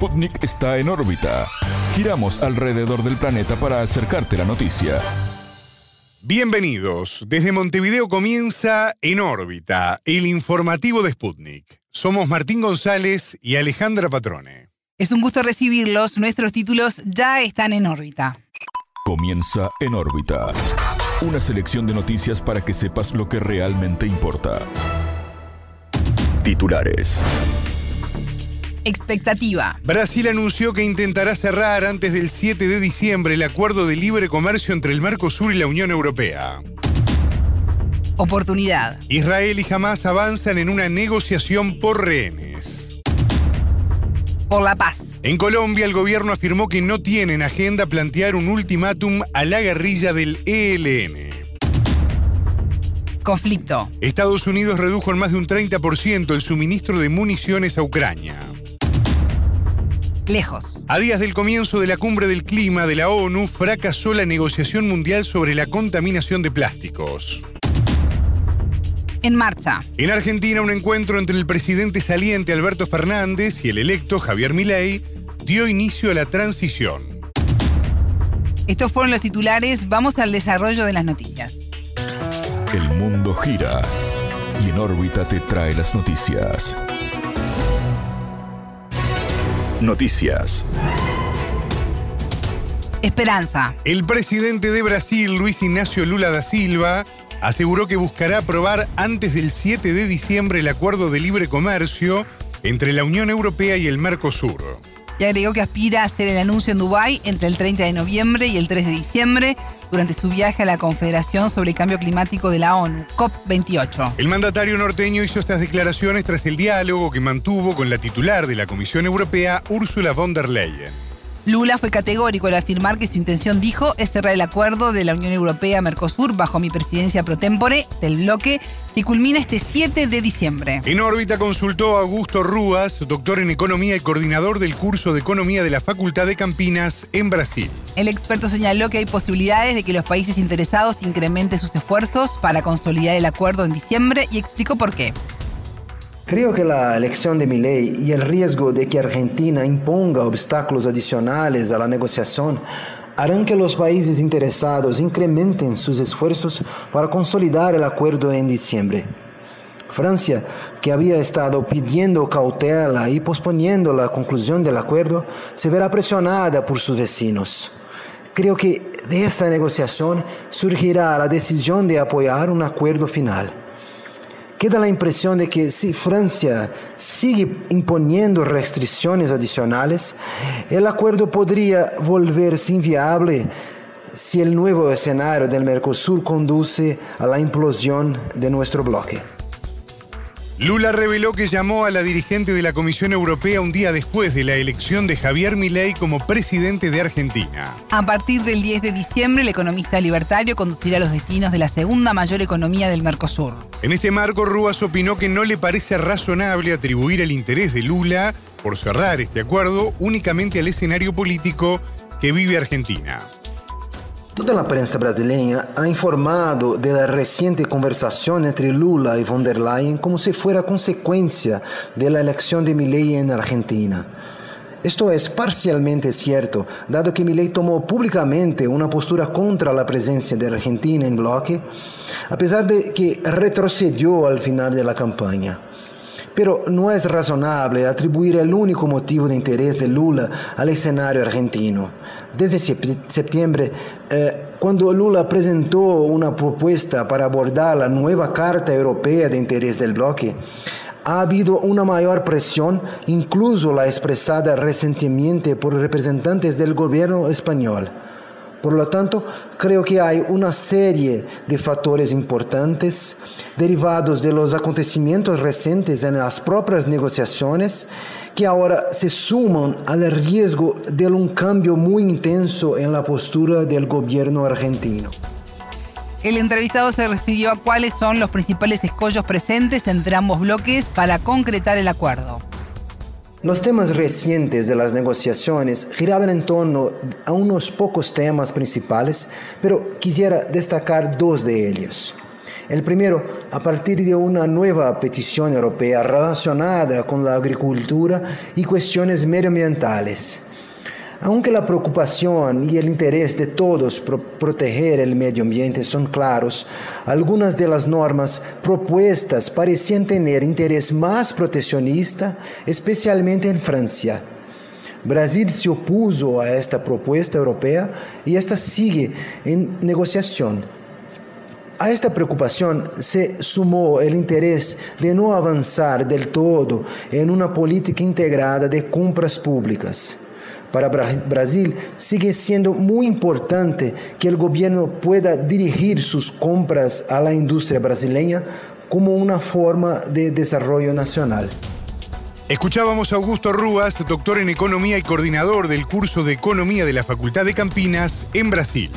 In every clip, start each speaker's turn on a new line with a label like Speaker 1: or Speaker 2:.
Speaker 1: Sputnik está en órbita. Giramos alrededor del planeta para acercarte la noticia.
Speaker 2: Bienvenidos. Desde Montevideo comienza En órbita, el informativo de Sputnik. Somos Martín González y Alejandra Patrone.
Speaker 3: Es un gusto recibirlos. Nuestros títulos ya están en órbita.
Speaker 1: Comienza En órbita. Una selección de noticias para que sepas lo que realmente importa. Titulares.
Speaker 3: Expectativa.
Speaker 2: Brasil anunció que intentará cerrar antes del 7 de diciembre el acuerdo de libre comercio entre el Mercosur y la Unión Europea.
Speaker 3: Oportunidad.
Speaker 2: Israel y Hamas avanzan en una negociación por rehenes.
Speaker 3: Por la paz.
Speaker 2: En Colombia, el gobierno afirmó que no tiene en agenda plantear un ultimátum a la guerrilla del ELN.
Speaker 3: Conflicto.
Speaker 2: Estados Unidos redujo en más de un 30% el suministro de municiones a Ucrania.
Speaker 3: Lejos.
Speaker 2: A días del comienzo de la cumbre del clima de la ONU, fracasó la negociación mundial sobre la contaminación de plásticos.
Speaker 3: En marcha.
Speaker 2: En Argentina, un encuentro entre el presidente saliente Alberto Fernández y el electo Javier Milei dio inicio a la transición.
Speaker 3: Estos fueron los titulares. Vamos al desarrollo de las noticias.
Speaker 1: El mundo gira y en órbita te trae las noticias. Noticias.
Speaker 3: Esperanza.
Speaker 2: El presidente de Brasil, Luis Ignacio Lula da Silva, aseguró que buscará aprobar antes del 7 de diciembre el acuerdo de libre comercio entre la Unión Europea y el Mercosur.
Speaker 3: Y agregó que aspira a hacer el anuncio en Dubái entre el 30 de noviembre y el 3 de diciembre durante su viaje a la Confederación sobre Cambio Climático de la ONU, COP28.
Speaker 2: El mandatario norteño hizo estas declaraciones tras el diálogo que mantuvo con la titular de la Comisión Europea, Ursula von der Leyen.
Speaker 3: Lula fue categórico al afirmar que su intención, dijo, es cerrar el acuerdo de la Unión Europea-Mercosur bajo mi presidencia pro tempore del bloque que culmina este 7 de diciembre.
Speaker 2: En órbita consultó a Augusto Rúas, doctor en economía y coordinador del curso de economía de la Facultad de Campinas en Brasil.
Speaker 3: El experto señaló que hay posibilidades de que los países interesados incrementen sus esfuerzos para consolidar el acuerdo en diciembre y explicó por qué.
Speaker 4: Creo que la elección de Milei y el riesgo de que Argentina imponga obstáculos adicionales a la negociación harán que los países interesados incrementen sus esfuerzos para consolidar el acuerdo en diciembre. Francia, que había estado pidiendo cautela y posponiendo la conclusión del acuerdo, se verá presionada por sus vecinos. Creo que de esta negociación surgirá la decisión de apoyar un acuerdo final. Queda la impresión de que si Francia sigue imponiendo restricciones adicionales, el acuerdo podría volverse inviable si el nuevo escenario del Mercosur conduce a la implosión de nuestro bloque.
Speaker 2: Lula reveló que llamó a la dirigente de la Comisión Europea un día después de la elección de Javier Milei como presidente de Argentina.
Speaker 3: A partir del 10 de diciembre, el economista libertario conducirá los destinos de la segunda mayor economía del Mercosur.
Speaker 2: En este marco, Rúas opinó que no le parece razonable atribuir el interés de Lula por cerrar este acuerdo únicamente al escenario político que vive Argentina.
Speaker 4: Toda la prensa brasileña ha informado de la reciente conversación entre Lula y von der Leyen como si fuera consecuencia de la elección de Milei en Argentina. Esto es parcialmente cierto, dado que Milei tomó públicamente una postura contra la presencia de Argentina en bloque, a pesar de que retrocedió al final de la campaña. Pero no es razonable atribuir el único motivo de interés de Lula al escenario argentino. Desde septiembre, eh, cuando Lula presentó una propuesta para abordar la nueva Carta Europea de Interés del Bloque, ha habido una mayor presión, incluso la expresada recientemente por representantes del gobierno español. Por lo tanto, creo que hay una serie de factores importantes derivados de los acontecimientos recientes en las propias negociaciones que ahora se suman al riesgo de un cambio muy intenso en la postura del gobierno argentino.
Speaker 3: El entrevistado se refirió a cuáles son los principales escollos presentes entre ambos bloques para concretar el acuerdo.
Speaker 4: Los temas recientes de las negociaciones giraban en torno a unos pocos temas principales, pero quisiera destacar dos de ellos. El primero, a partir de una nueva petición europea relacionada con la agricultura y cuestiones medioambientales. Aunque la preocupación y el interés de todos por proteger el medio ambiente son claros, algunas de las normas propuestas parecían tener interés más proteccionista, especialmente en Francia. Brasil se opuso a esta propuesta europea y esta sigue en negociación a esta preocupación se sumó el interés de no avanzar del todo en una política integrada de compras públicas. Para Brasil sigue siendo muy importante que el gobierno pueda dirigir sus compras a la industria brasileña como una forma de desarrollo nacional.
Speaker 2: Escuchábamos a Augusto Rúas, doctor en Economía y coordinador del curso de Economía de la Facultad de Campinas en Brasil.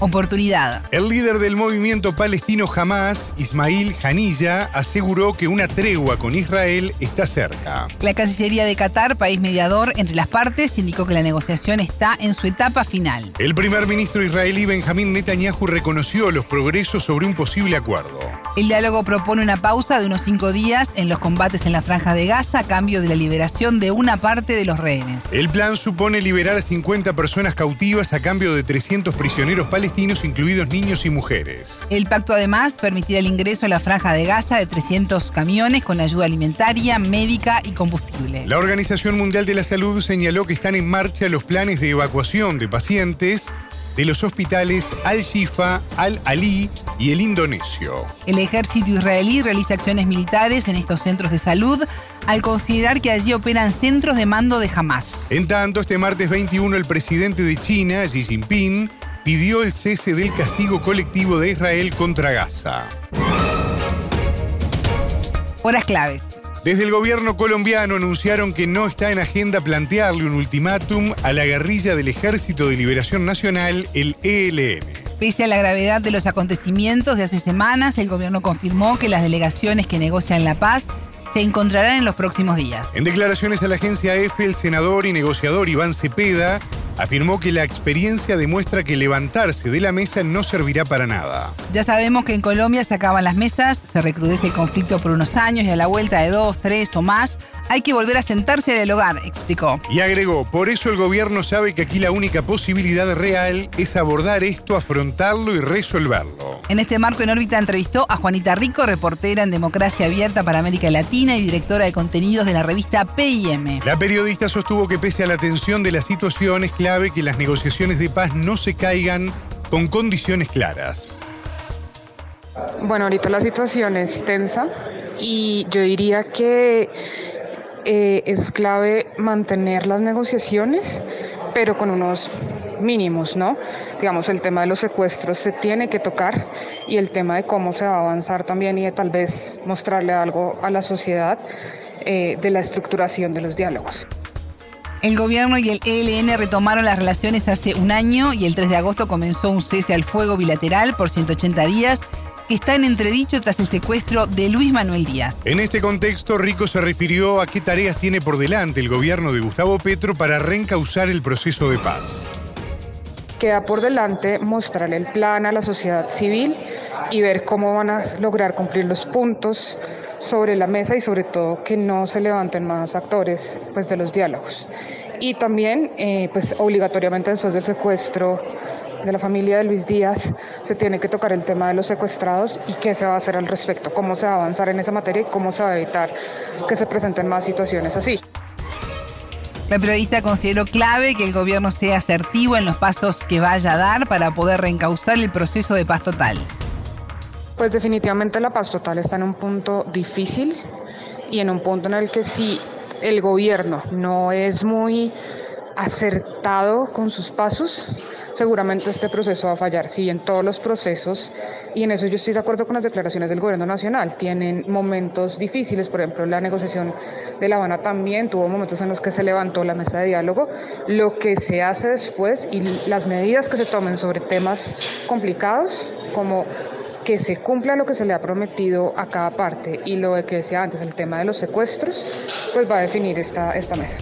Speaker 3: Oportunidad.
Speaker 2: El líder del movimiento palestino Hamas, Ismail Hanilla, aseguró que una tregua con Israel está cerca.
Speaker 3: La Cancillería de Qatar, país mediador entre las partes, indicó que la negociación está en su etapa final.
Speaker 2: El primer ministro israelí Benjamín Netanyahu reconoció los progresos sobre un posible acuerdo.
Speaker 3: El diálogo propone una pausa de unos cinco días en los combates en la franja de Gaza a cambio de la liberación de una parte de los rehenes.
Speaker 2: El plan supone liberar a 50 personas cautivas a cambio de 300 prisioneros palestinos incluidos niños y mujeres.
Speaker 3: El pacto además permitirá el ingreso a la franja de Gaza de 300 camiones con ayuda alimentaria, médica y combustible.
Speaker 2: La Organización Mundial de la Salud señaló que están en marcha los planes de evacuación de pacientes de los hospitales Al-Shifa, Al-Ali y el indonesio.
Speaker 3: El ejército israelí realiza acciones militares en estos centros de salud al considerar que allí operan centros de mando de Hamas.
Speaker 2: En tanto, este martes 21 el presidente de China, Xi Jinping, pidió el cese del castigo colectivo de Israel contra Gaza.
Speaker 3: Horas claves.
Speaker 2: Desde el gobierno colombiano anunciaron que no está en agenda plantearle un ultimátum a la guerrilla del Ejército de Liberación Nacional, el ELN.
Speaker 3: Pese a la gravedad de los acontecimientos de hace semanas, el gobierno confirmó que las delegaciones que negocian la paz se encontrarán en los próximos días.
Speaker 2: En declaraciones a la agencia EFE, el senador y negociador Iván Cepeda afirmó que la experiencia demuestra que levantarse de la mesa no servirá para nada.
Speaker 3: Ya sabemos que en Colombia se acaban las mesas, se recrudece el conflicto por unos años y a la vuelta de dos, tres o más, hay que volver a sentarse a dialogar, explicó.
Speaker 2: Y agregó, por eso el gobierno sabe que aquí la única posibilidad real es abordar esto, afrontarlo y resolverlo.
Speaker 3: En este marco en órbita entrevistó a Juanita Rico, reportera en Democracia Abierta para América Latina y directora de contenidos de la revista PIM.
Speaker 2: La periodista sostuvo que pese a la tensión de la situación es clave que las negociaciones de paz no se caigan con condiciones claras.
Speaker 5: Bueno, ahorita la situación es tensa y yo diría que eh, es clave mantener las negociaciones, pero con unos mínimos, ¿no? Digamos, el tema de los secuestros se tiene que tocar y el tema de cómo se va a avanzar también y de tal vez mostrarle algo a la sociedad eh, de la estructuración de los diálogos.
Speaker 3: El gobierno y el ELN retomaron las relaciones hace un año y el 3 de agosto comenzó un cese al fuego bilateral por 180 días que está en entredicho tras el secuestro de Luis Manuel Díaz.
Speaker 2: En este contexto, Rico se refirió a qué tareas tiene por delante el gobierno de Gustavo Petro para reencauzar el proceso de paz.
Speaker 5: Queda por delante mostrarle el plan a la sociedad civil y ver cómo van a lograr cumplir los puntos sobre la mesa y sobre todo que no se levanten más actores pues, de los diálogos. Y también, eh, pues obligatoriamente después del secuestro de la familia de Luis Díaz, se tiene que tocar el tema de los secuestrados y qué se va a hacer al respecto, cómo se va a avanzar en esa materia y cómo se va a evitar que se presenten más situaciones así.
Speaker 3: La periodista consideró clave que el gobierno sea asertivo en los pasos que vaya a dar para poder reencauzar el proceso de paz total.
Speaker 5: Pues definitivamente la paz total está en un punto difícil y en un punto en el que si el gobierno no es muy acertado con sus pasos, seguramente este proceso va a fallar. Si en todos los procesos, y en eso yo estoy de acuerdo con las declaraciones del gobierno nacional, tienen momentos difíciles, por ejemplo, la negociación de La Habana también tuvo momentos en los que se levantó la mesa de diálogo. Lo que se hace después y las medidas que se tomen sobre temas complicados, como que se cumpla lo que se le ha prometido a cada parte y lo que decía antes, el tema de los secuestros, pues va a definir esta, esta mesa.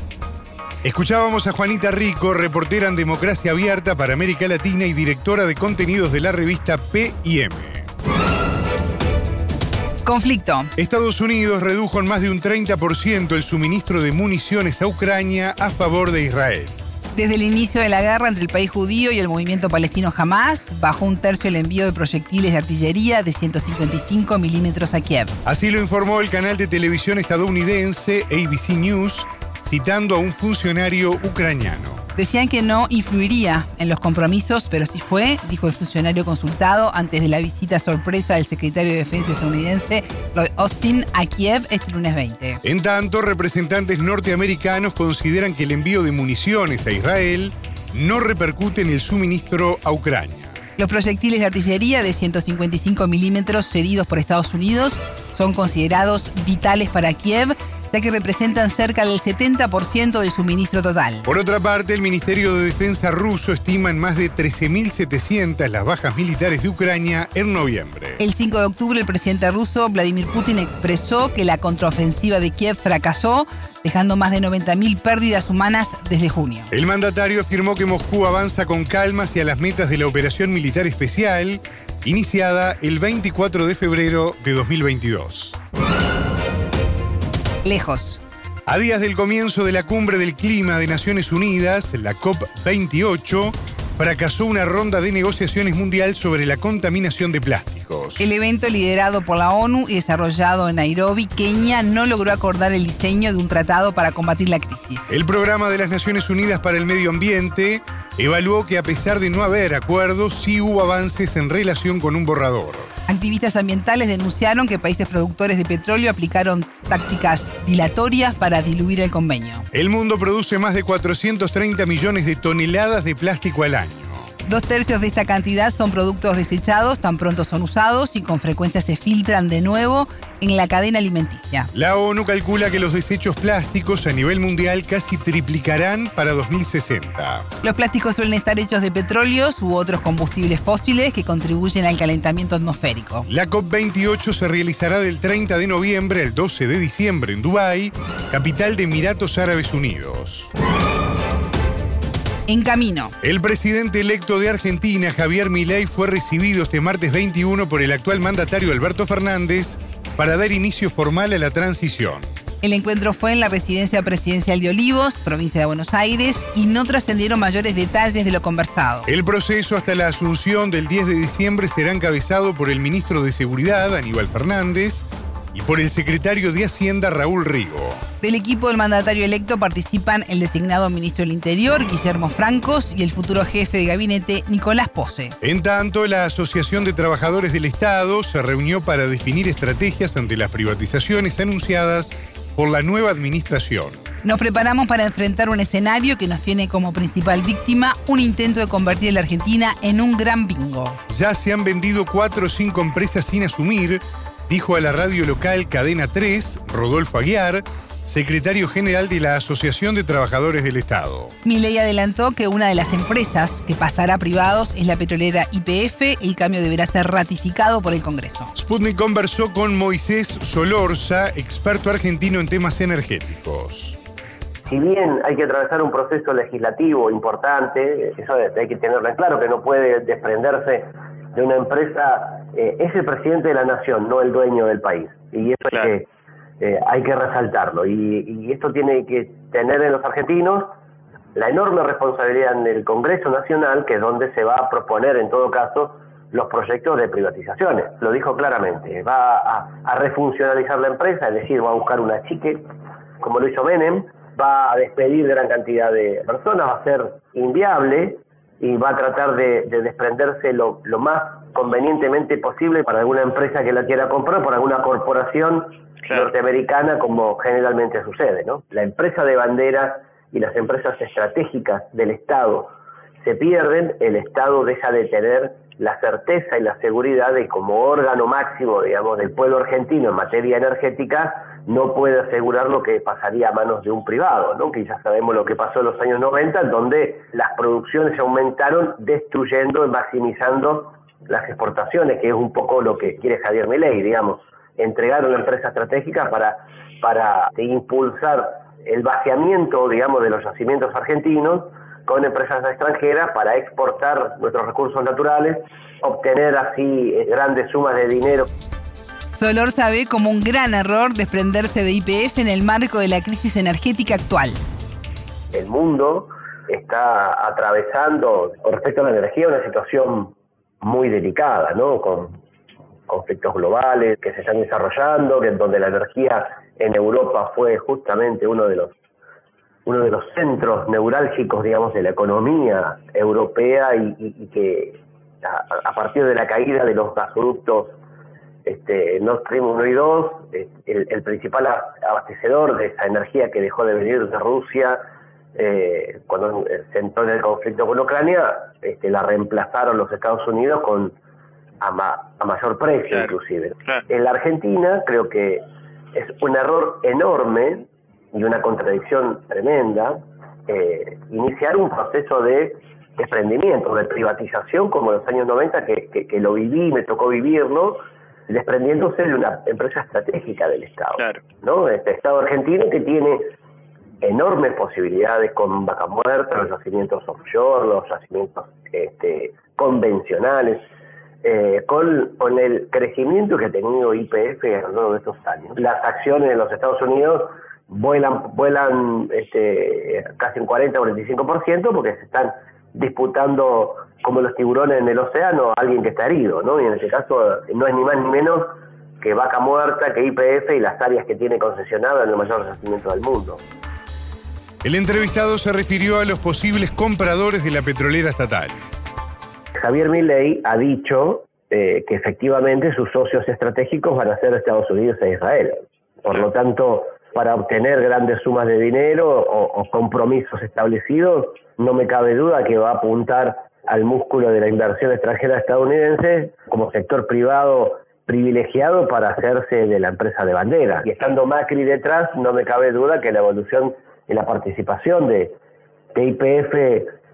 Speaker 2: Escuchábamos a Juanita Rico, reportera en Democracia Abierta para América Latina y directora de contenidos de la revista PM.
Speaker 3: Conflicto.
Speaker 2: Estados Unidos redujo en más de un 30% el suministro de municiones a Ucrania a favor de Israel.
Speaker 3: Desde el inicio de la guerra entre el país judío y el movimiento palestino Hamas, bajó un tercio el envío de proyectiles de artillería de 155 milímetros a Kiev.
Speaker 2: Así lo informó el canal de televisión estadounidense ABC News, citando a un funcionario ucraniano.
Speaker 3: Decían que no influiría en los compromisos, pero sí fue, dijo el funcionario consultado antes de la visita sorpresa del secretario de Defensa estadounidense Lloyd Austin a Kiev este lunes 20.
Speaker 2: En tanto, representantes norteamericanos consideran que el envío de municiones a Israel no repercute en el suministro a Ucrania.
Speaker 3: Los proyectiles de artillería de 155 milímetros cedidos por Estados Unidos son considerados vitales para Kiev ya que representan cerca del 70% del suministro total.
Speaker 2: Por otra parte, el Ministerio de Defensa ruso estima en más de 13.700 las bajas militares de Ucrania en noviembre.
Speaker 3: El 5 de octubre, el presidente ruso Vladimir Putin expresó que la contraofensiva de Kiev fracasó, dejando más de 90.000 pérdidas humanas desde junio.
Speaker 2: El mandatario afirmó que Moscú avanza con calma hacia las metas de la operación militar especial, iniciada el 24 de febrero de 2022
Speaker 3: lejos.
Speaker 2: A días del comienzo de la cumbre del clima de Naciones Unidas, la COP28, fracasó una ronda de negociaciones mundial sobre la contaminación de plásticos.
Speaker 3: El evento liderado por la ONU y desarrollado en Nairobi, Kenia, no logró acordar el diseño de un tratado para combatir la crisis.
Speaker 2: El programa de las Naciones Unidas para el Medio Ambiente evaluó que a pesar de no haber acuerdos, sí hubo avances en relación con un borrador.
Speaker 3: Activistas ambientales denunciaron que países productores de petróleo aplicaron tácticas dilatorias para diluir el convenio.
Speaker 2: El mundo produce más de 430 millones de toneladas de plástico al año.
Speaker 3: Dos tercios de esta cantidad son productos desechados, tan pronto son usados y con frecuencia se filtran de nuevo en la cadena alimenticia.
Speaker 2: La ONU calcula que los desechos plásticos a nivel mundial casi triplicarán para 2060.
Speaker 3: Los plásticos suelen estar hechos de petróleos u otros combustibles fósiles que contribuyen al calentamiento atmosférico.
Speaker 2: La COP28 se realizará del 30 de noviembre al 12 de diciembre en Dubái, capital de Emiratos Árabes Unidos
Speaker 3: en camino.
Speaker 2: El presidente electo de Argentina, Javier Milei, fue recibido este martes 21 por el actual mandatario Alberto Fernández para dar inicio formal a la transición.
Speaker 3: El encuentro fue en la residencia presidencial de Olivos, provincia de Buenos Aires, y no trascendieron mayores detalles de lo conversado.
Speaker 2: El proceso hasta la asunción del 10 de diciembre será encabezado por el ministro de Seguridad, Aníbal Fernández, y por el secretario de Hacienda Raúl Rigo.
Speaker 3: Del equipo del mandatario electo participan el designado ministro del Interior, Guillermo Francos, y el futuro jefe de gabinete, Nicolás Pose.
Speaker 2: En tanto, la Asociación de Trabajadores del Estado se reunió para definir estrategias ante las privatizaciones anunciadas por la nueva administración.
Speaker 3: Nos preparamos para enfrentar un escenario que nos tiene como principal víctima un intento de convertir a la Argentina en un gran bingo.
Speaker 2: Ya se han vendido cuatro o cinco empresas sin asumir, dijo a la radio local Cadena 3, Rodolfo Aguiar, secretario general de la Asociación de Trabajadores del Estado.
Speaker 3: Milei adelantó que una de las empresas que pasará a privados es la petrolera IPF. El cambio deberá ser ratificado por el Congreso.
Speaker 2: Sputnik conversó con Moisés Solorza, experto argentino en temas energéticos.
Speaker 6: Si bien hay que atravesar un proceso legislativo importante, eso hay que tenerlo en claro, que no puede desprenderse de una empresa, eh, es el presidente de la nación, no el dueño del país. Y eso es que eh, hay que resaltarlo. Y, esto tiene que tener en los argentinos la enorme responsabilidad en el Congreso Nacional, que es donde se va a proponer en todo caso los proyectos de privatizaciones. Lo dijo claramente, va a, a refuncionalizar la empresa, es decir, va a buscar una chique, como lo hizo Menem, va a despedir gran cantidad de personas, va a ser inviable y va a tratar de, desprenderse lo, más convenientemente posible para alguna empresa que la quiera comprar, por alguna corporación norteamericana, como generalmente sucede. ¿no? La empresa de banderas y las empresas estratégicas del Estado se pierden, el Estado deja de tener la certeza y la seguridad de como órgano máximo, digamos, del pueblo argentino en materia energética, no puede asegurar lo que pasaría a manos de un privado, ¿no? que ya sabemos lo que pasó en los años 90, donde las producciones aumentaron destruyendo y maximizando las exportaciones, que es un poco lo que quiere Javier Milei, digamos, entregar una empresa estratégica para, para impulsar el vaciamiento, digamos, de los yacimientos argentinos con empresas extranjeras para exportar nuestros recursos naturales, obtener así eh, grandes sumas de dinero.
Speaker 3: Solor sabe como un gran error desprenderse de IPF en el marco de la crisis energética actual.
Speaker 6: El mundo está atravesando, con respecto a la energía, una situación muy delicada, ¿no? Con conflictos globales que se están desarrollando, que donde la energía en Europa fue justamente uno de los uno de los centros neurálgicos, digamos, de la economía europea y, que a, partir de la caída de los gasoductos este, Nord Stream 1 y 2, el, principal abastecedor de esa energía que dejó de venir de Rusia eh, cuando se entró en el conflicto con Ucrania, este, la reemplazaron los Estados Unidos con a, mayor precio inclusive. En la Argentina creo que es un error enorme y una contradicción tremenda eh, iniciar un proceso de desprendimiento, de privatización como en los años 90 que, que, lo viví, me tocó vivirlo, desprendiéndose de una empresa estratégica del Estado. ¿no? Este Estado argentino que tiene enormes posibilidades con vaca muerta, los yacimientos offshore, los yacimientos este, convencionales. Eh, con, el crecimiento que ha tenido IPF a lo largo de estos años, las acciones de los Estados Unidos vuelan, vuelan este, casi un 40-45% porque se están disputando como los tiburones en el océano a alguien que está herido, ¿no? Y en este caso no es ni más ni menos que Vaca Muerta, que IPF y las áreas que tiene concesionado en el mayor yacimiento del mundo.
Speaker 2: El entrevistado se refirió a los posibles compradores de la petrolera estatal.
Speaker 6: Javier Milei ha dicho eh, que efectivamente sus socios estratégicos van a ser Estados Unidos e Israel. Por lo tanto, para obtener grandes sumas de dinero o, compromisos establecidos, no me cabe duda que va a apuntar al músculo de la inversión extranjera estadounidense como sector privado privilegiado para hacerse de la empresa de bandera. Y estando Macri detrás, no me cabe duda que la evolución y la participación de IPF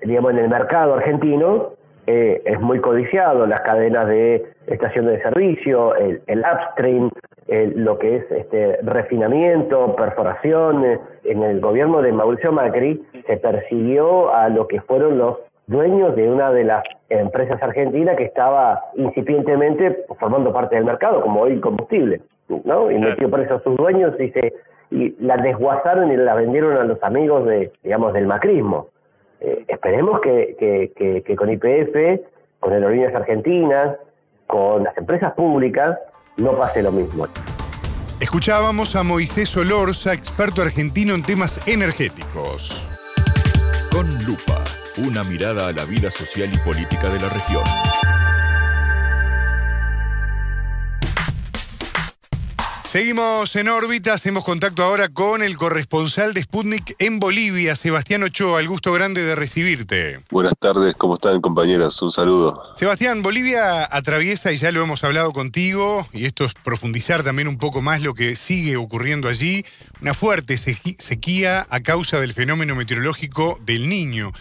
Speaker 6: digamos, en el mercado argentino eh, es muy codiciado, las cadenas de estaciones de servicio, el, upstream, lo que es este refinamiento, perforación. En el gobierno de Mauricio Macri se persiguió a lo que fueron los dueños de una de las empresas argentinas que estaba incipientemente formando parte del mercado, como hoy combustible, ¿no? Y metió preso a sus dueños y se y la desguazaron y la vendieron a los amigos de, digamos, del macrismo. Eh, esperemos que, que, con IPF, con Aerolíneas Argentinas, con las empresas públicas, no pase lo mismo.
Speaker 2: Escuchábamos a Moisés Solorza, experto argentino en temas energéticos.
Speaker 1: Con lupa, una mirada a la vida social y política de la región.
Speaker 2: Seguimos en órbita, hacemos contacto ahora con el corresponsal de Sputnik en Bolivia, Sebastián Ochoa. El gusto grande de recibirte.
Speaker 7: Buenas tardes, ¿cómo están compañeras? Un saludo.
Speaker 2: Sebastián, Bolivia atraviesa, y ya lo hemos hablado contigo, y esto es profundizar también un poco más lo que sigue ocurriendo allí, una fuerte sequía a causa del fenómeno meteorológico del niño.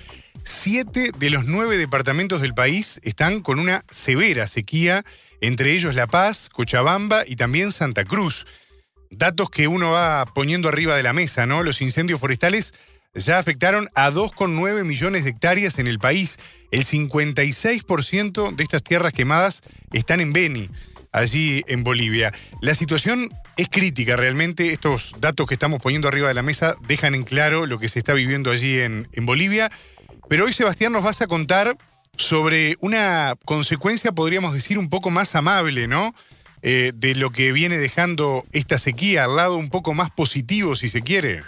Speaker 2: Siete de los nueve departamentos del país están con una severa sequía entre ellos La Paz, Cochabamba y también Santa Cruz. Datos que uno va poniendo arriba de la mesa, ¿no? Los incendios forestales ya afectaron a 2,9 millones de hectáreas en el país. El 56% de estas tierras quemadas están en Beni, allí en Bolivia. La situación es crítica realmente. Estos datos que estamos poniendo arriba de la mesa dejan en claro lo que se está viviendo allí en, en Bolivia. Pero hoy, Sebastián, nos vas a contar sobre una consecuencia, podríamos decir, un poco más amable, ¿no? Eh, de lo que viene dejando esta sequía, al lado un poco más positivo, si se quiere.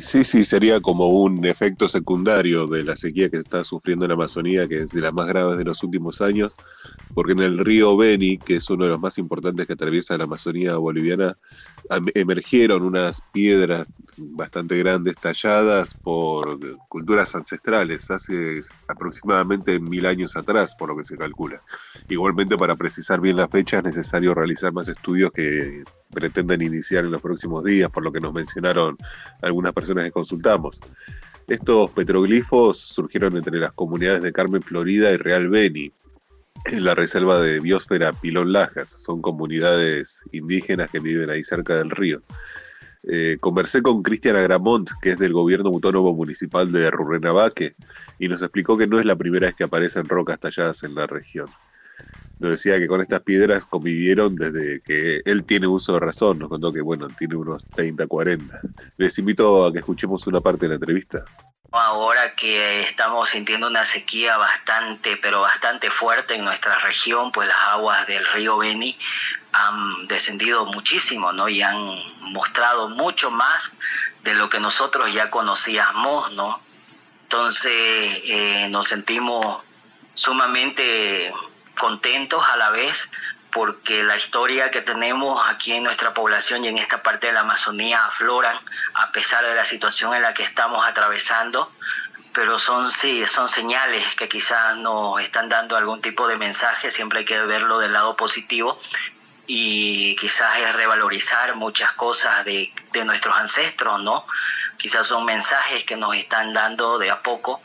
Speaker 7: Sí, sí, sería como un efecto secundario de la sequía que está sufriendo en la Amazonía, que es de las más graves de los últimos años, porque en el río Beni, que es uno de los más importantes que atraviesa la Amazonía boliviana, emergieron unas piedras bastante grandes talladas por culturas ancestrales hace aproximadamente mil años atrás, por lo que se calcula. Igualmente, para precisar bien la fecha, es necesario realizar más estudios que pretenden iniciar en los próximos días, por lo que nos mencionaron algunas personas que consultamos. Estos petroglifos surgieron entre las comunidades de Carmen Florida y Real Beni, en la reserva de biosfera Pilón Lajas. Son comunidades indígenas que viven ahí cerca del río. Eh, conversé con Cristian Agramont, que es del gobierno autónomo municipal de Rurrenabaque, y nos explicó que no es la primera vez que aparecen rocas talladas en la región. Nos decía que con estas piedras convivieron desde que él tiene uso de razón. Nos contó que, bueno, tiene unos 30, 40. Les invito a que escuchemos una parte de la entrevista.
Speaker 8: Ahora que estamos sintiendo una sequía bastante, pero bastante fuerte en nuestra región, pues las aguas del río Beni han descendido muchísimo, ¿no? Y han mostrado mucho más de lo que nosotros ya conocíamos, ¿no? Entonces eh, nos sentimos sumamente contentos a la vez porque la historia que tenemos aquí en nuestra población y en esta parte de la Amazonía afloran a pesar de la situación en la que estamos atravesando, pero son sí, son señales que quizás nos están dando algún tipo de mensaje, siempre hay que verlo del lado positivo y quizás es revalorizar muchas cosas de, de nuestros ancestros, ¿no? Quizás son mensajes que nos están dando de a poco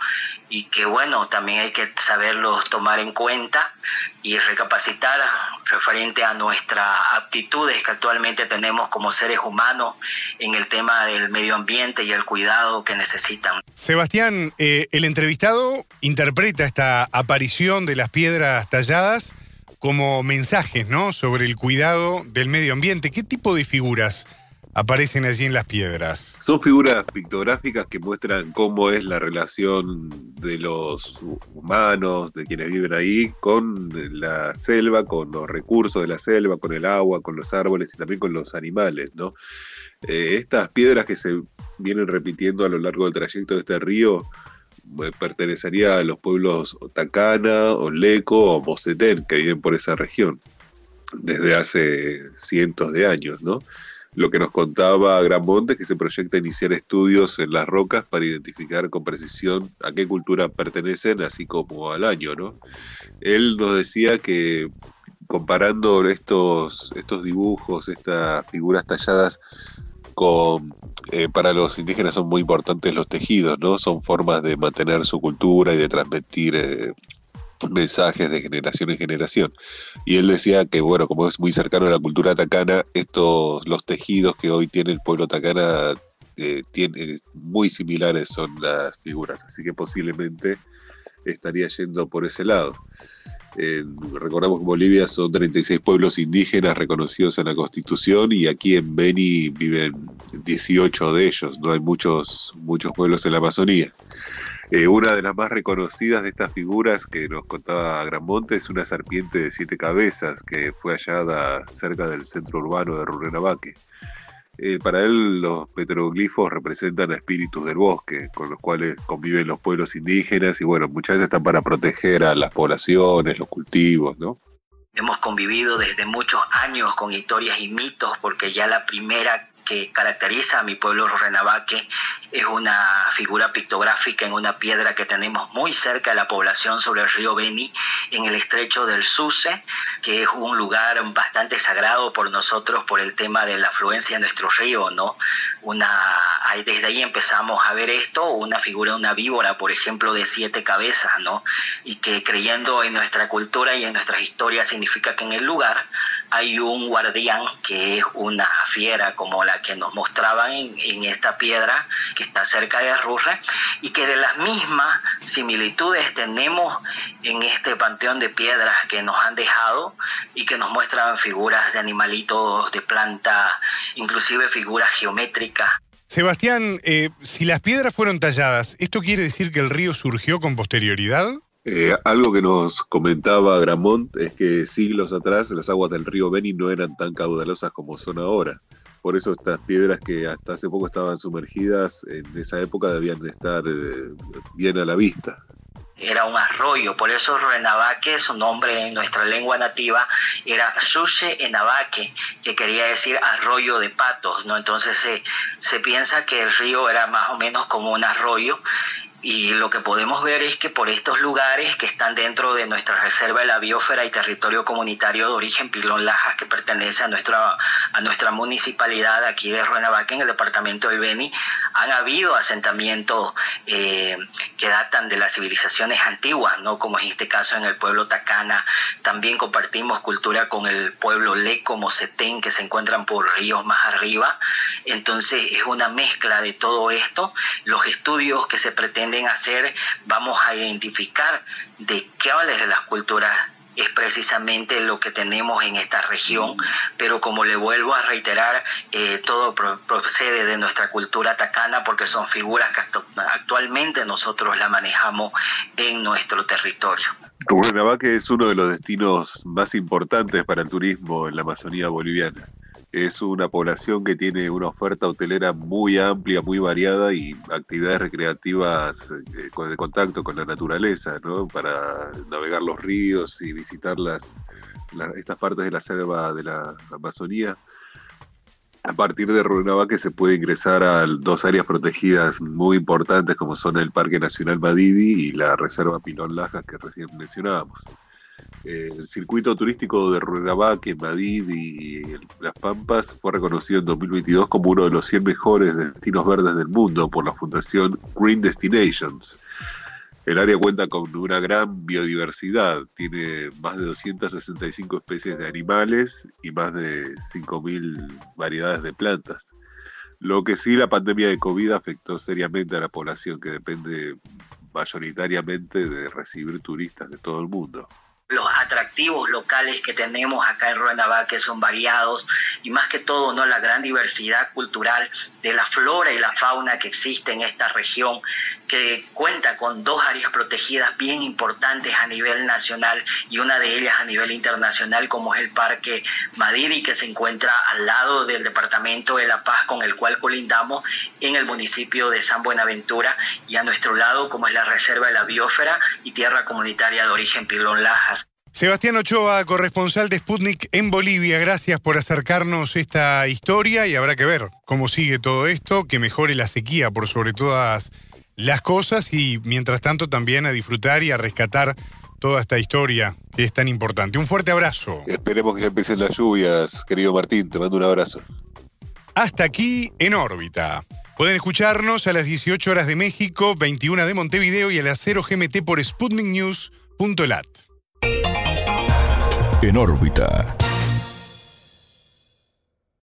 Speaker 8: y que bueno, también hay que saberlos tomar en cuenta y recapacitar referente a nuestras aptitudes que actualmente tenemos como seres humanos en el tema del medio ambiente y el cuidado que necesitan.
Speaker 2: Sebastián, eh, el entrevistado interpreta esta aparición de las piedras talladas como mensajes, ¿no? Sobre el cuidado del medio ambiente. ¿Qué tipo de figuras aparecen allí en las piedras?
Speaker 7: Son figuras pictográficas que muestran cómo es la relación de los humanos, de quienes viven ahí, con la selva, con los recursos de la selva, con el agua, con los árboles y también con los animales, ¿no? Eh, estas piedras que se vienen repitiendo a lo largo del trayecto de este río eh, pertenecería a los pueblos Otacana, Oleco o Mosetén, que viven por esa región desde hace cientos de años, ¿no? Lo que nos contaba Monte es que se proyecta iniciar estudios en las rocas para identificar con precisión a qué cultura pertenecen, así como al año, ¿no? Él nos decía que comparando estos, estos dibujos, estas figuras talladas con eh, para los indígenas son muy importantes los tejidos, ¿no? Son formas de mantener su cultura y de transmitir eh, mensajes de generación en generación. Y él decía que, bueno, como es muy cercano a la cultura tacana, estos, los tejidos que hoy tiene el pueblo tacana, eh, tiene, muy similares son las figuras, así que posiblemente estaría yendo por ese lado. recordamos que Bolivia son 36 pueblos indígenas reconocidos en la Constitución y aquí en Beni viven 18 de ellos, no hay muchos, muchos pueblos en la Amazonía. Eh, una de las más reconocidas de estas figuras que nos contaba Granmonte es una serpiente de siete cabezas que fue hallada cerca del centro urbano de Rurrenabaque. Eh, para él los petroglifos representan espíritus del bosque, con los cuales conviven los pueblos indígenas y bueno, muchas veces están para proteger a las poblaciones, los cultivos, ¿no?
Speaker 8: Hemos convivido desde muchos años con historias y mitos porque ya la primera que caracteriza a mi pueblo Renabaque es una figura pictográfica en una piedra que tenemos muy cerca de la población sobre el río Beni, en el estrecho del Suce, que es un lugar bastante sagrado por nosotros por el tema de la afluencia de nuestro río, ¿no? Una, desde ahí empezamos a ver esto, una figura una víbora, por ejemplo, de siete cabezas, ¿no? Y que creyendo en nuestra cultura y en nuestras historias significa que en el lugar hay un guardián que es una fiera como la que nos mostraban en, esta piedra que está cerca de Arrurre y que de las mismas similitudes tenemos en este panteón de piedras que nos han dejado y que nos muestran figuras de animalitos, de planta, inclusive figuras geométricas.
Speaker 2: Sebastián, eh, si las piedras fueron talladas, ¿esto quiere decir que el río surgió con posterioridad?
Speaker 7: Eh, algo que nos comentaba Gramont es que siglos atrás las aguas del río Beni no eran tan caudalosas como son ahora. Por eso estas piedras que hasta hace poco estaban sumergidas en esa época debían estar eh, bien a la vista
Speaker 8: era un arroyo, por eso Renabaque, su nombre en nuestra lengua nativa, era Suche Enabaque, que quería decir arroyo de patos, ¿no? Entonces se, se piensa que el río era más o menos como un arroyo y lo que podemos ver es que por estos lugares que están dentro de nuestra reserva de la biosfera y territorio comunitario de origen Pilón Lajas, que pertenece a nuestra, a nuestra municipalidad aquí de Ruenabaque, en el departamento de Beni, han habido asentamientos eh, que datan de las civilizaciones antiguas, ¿no? Como en este caso en el pueblo Tacana. También compartimos cultura con el pueblo Leco, Mosetén, que se encuentran por ríos más arriba. Entonces es una mezcla de todo esto. Los estudios que se pretenden hacer, vamos a identificar de qué vale de las culturas es precisamente lo que tenemos en esta región, pero como le vuelvo a reiterar, eh, todo procede de nuestra cultura tacana porque son figuras que actualmente nosotros la manejamos en nuestro territorio.
Speaker 7: Cuernavaca es uno de los destinos más importantes para el turismo en la Amazonía boliviana es una población que tiene una oferta hotelera muy amplia, muy variada y actividades recreativas eh, de contacto con la naturaleza, ¿no? Para navegar los ríos y visitar las, estas partes de la selva de la Amazonía. A partir de Runavaque se puede ingresar a dos áreas protegidas muy importantes como son el Parque Nacional Madidi y la Reserva Pilón Lajas que recién mencionábamos el circuito turístico de Runabaque, Madrid y Las Pampas fue reconocido en 2022 como uno de los 100 mejores destinos verdes del mundo por la Fundación Green Destinations. El área cuenta con una gran biodiversidad, tiene más de 265 especies de animales y más de 5.000 variedades de plantas. Lo que sí la pandemia de COVID afectó seriamente a la población que depende mayoritariamente de recibir turistas de todo el mundo
Speaker 8: los atractivos locales que tenemos acá en que son variados y más que todo no la gran diversidad cultural de la flora y la fauna que existe en esta región que cuenta con dos áreas protegidas bien importantes a nivel nacional y una de ellas a nivel internacional como es el Parque Madiri que se encuentra al lado del Departamento de La Paz con el cual colindamos en el municipio de San Buenaventura y a nuestro lado como es la Reserva de la Biosfera y Tierra Comunitaria de Origen Pilón Lajas.
Speaker 2: Sebastián Ochoa, corresponsal de Sputnik en Bolivia, gracias por acercarnos esta historia y habrá que ver cómo sigue todo esto, que mejore la sequía por sobre todas las cosas y mientras tanto también a disfrutar y a rescatar toda esta historia que es tan importante. Un fuerte abrazo.
Speaker 7: Esperemos que ya empiecen las lluvias, querido Martín, te mando un abrazo.
Speaker 2: Hasta aquí en órbita. Pueden escucharnos a las 18 horas de México, 21 de Montevideo y a las 0 GMT por sputniknews.lat
Speaker 1: en órbita.